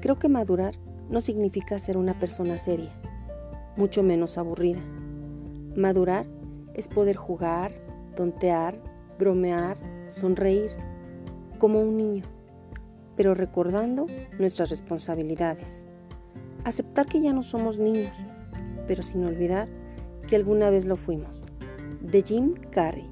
Creo que madurar no significa ser una persona seria, mucho menos aburrida. Madurar es poder jugar, tontear, bromear, sonreír, como un niño, pero recordando nuestras responsabilidades. Aceptar que ya no somos niños, pero sin olvidar que alguna vez lo fuimos. De Jim Carrey.